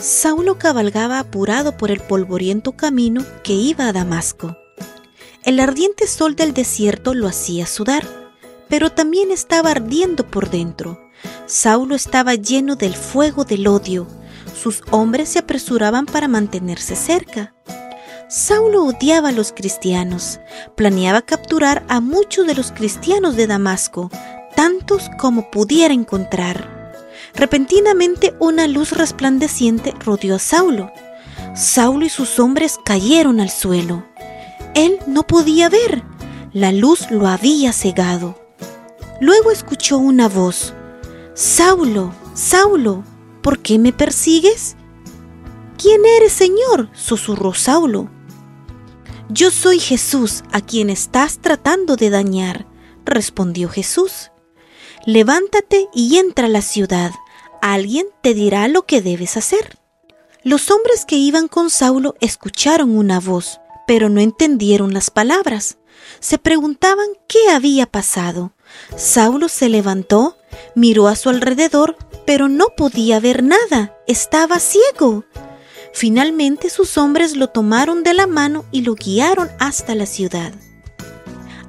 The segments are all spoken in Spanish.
Saulo cabalgaba apurado por el polvoriento camino que iba a Damasco. El ardiente sol del desierto lo hacía sudar, pero también estaba ardiendo por dentro. Saulo estaba lleno del fuego del odio. Sus hombres se apresuraban para mantenerse cerca. Saulo odiaba a los cristianos. Planeaba capturar a muchos de los cristianos de Damasco, tantos como pudiera encontrar. Repentinamente una luz resplandeciente rodeó a Saulo. Saulo y sus hombres cayeron al suelo. Él no podía ver. La luz lo había cegado. Luego escuchó una voz. Saulo, Saulo, ¿por qué me persigues? ¿Quién eres, Señor? susurró Saulo. Yo soy Jesús, a quien estás tratando de dañar, respondió Jesús. Levántate y entra a la ciudad alguien te dirá lo que debes hacer. Los hombres que iban con Saulo escucharon una voz, pero no entendieron las palabras. Se preguntaban qué había pasado. Saulo se levantó, miró a su alrededor, pero no podía ver nada, estaba ciego. Finalmente sus hombres lo tomaron de la mano y lo guiaron hasta la ciudad.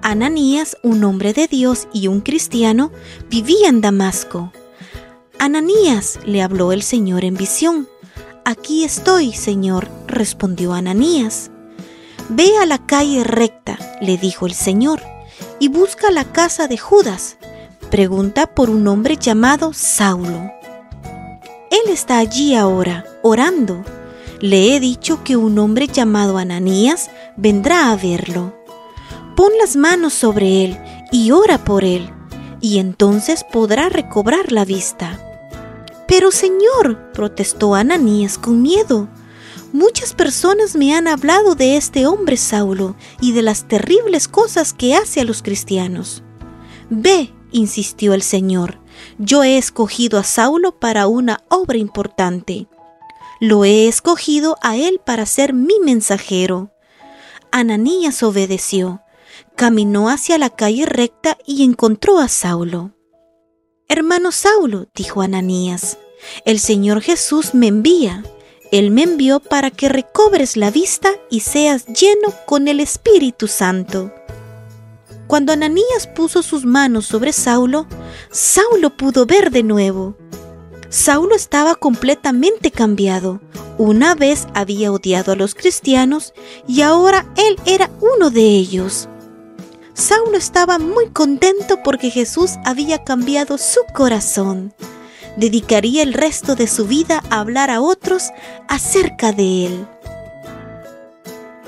Ananías, un hombre de Dios y un cristiano, vivía en Damasco. Ananías, le habló el Señor en visión. Aquí estoy, Señor, respondió Ananías. Ve a la calle recta, le dijo el Señor, y busca la casa de Judas. Pregunta por un hombre llamado Saulo. Él está allí ahora, orando. Le he dicho que un hombre llamado Ananías vendrá a verlo. Pon las manos sobre él y ora por él, y entonces podrá recobrar la vista. Pero Señor, protestó Ananías con miedo, muchas personas me han hablado de este hombre Saulo y de las terribles cosas que hace a los cristianos. Ve, insistió el Señor, yo he escogido a Saulo para una obra importante. Lo he escogido a él para ser mi mensajero. Ananías obedeció, caminó hacia la calle recta y encontró a Saulo. Hermano Saulo, dijo Ananías, el Señor Jesús me envía. Él me envió para que recobres la vista y seas lleno con el Espíritu Santo. Cuando Ananías puso sus manos sobre Saulo, Saulo pudo ver de nuevo. Saulo estaba completamente cambiado. Una vez había odiado a los cristianos y ahora él era uno de ellos. Saulo estaba muy contento porque Jesús había cambiado su corazón. Dedicaría el resto de su vida a hablar a otros acerca de Él.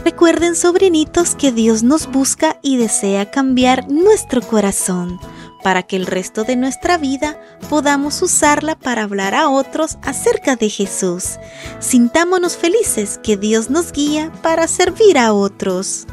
Recuerden, sobrinitos, que Dios nos busca y desea cambiar nuestro corazón para que el resto de nuestra vida podamos usarla para hablar a otros acerca de Jesús. Sintámonos felices que Dios nos guía para servir a otros.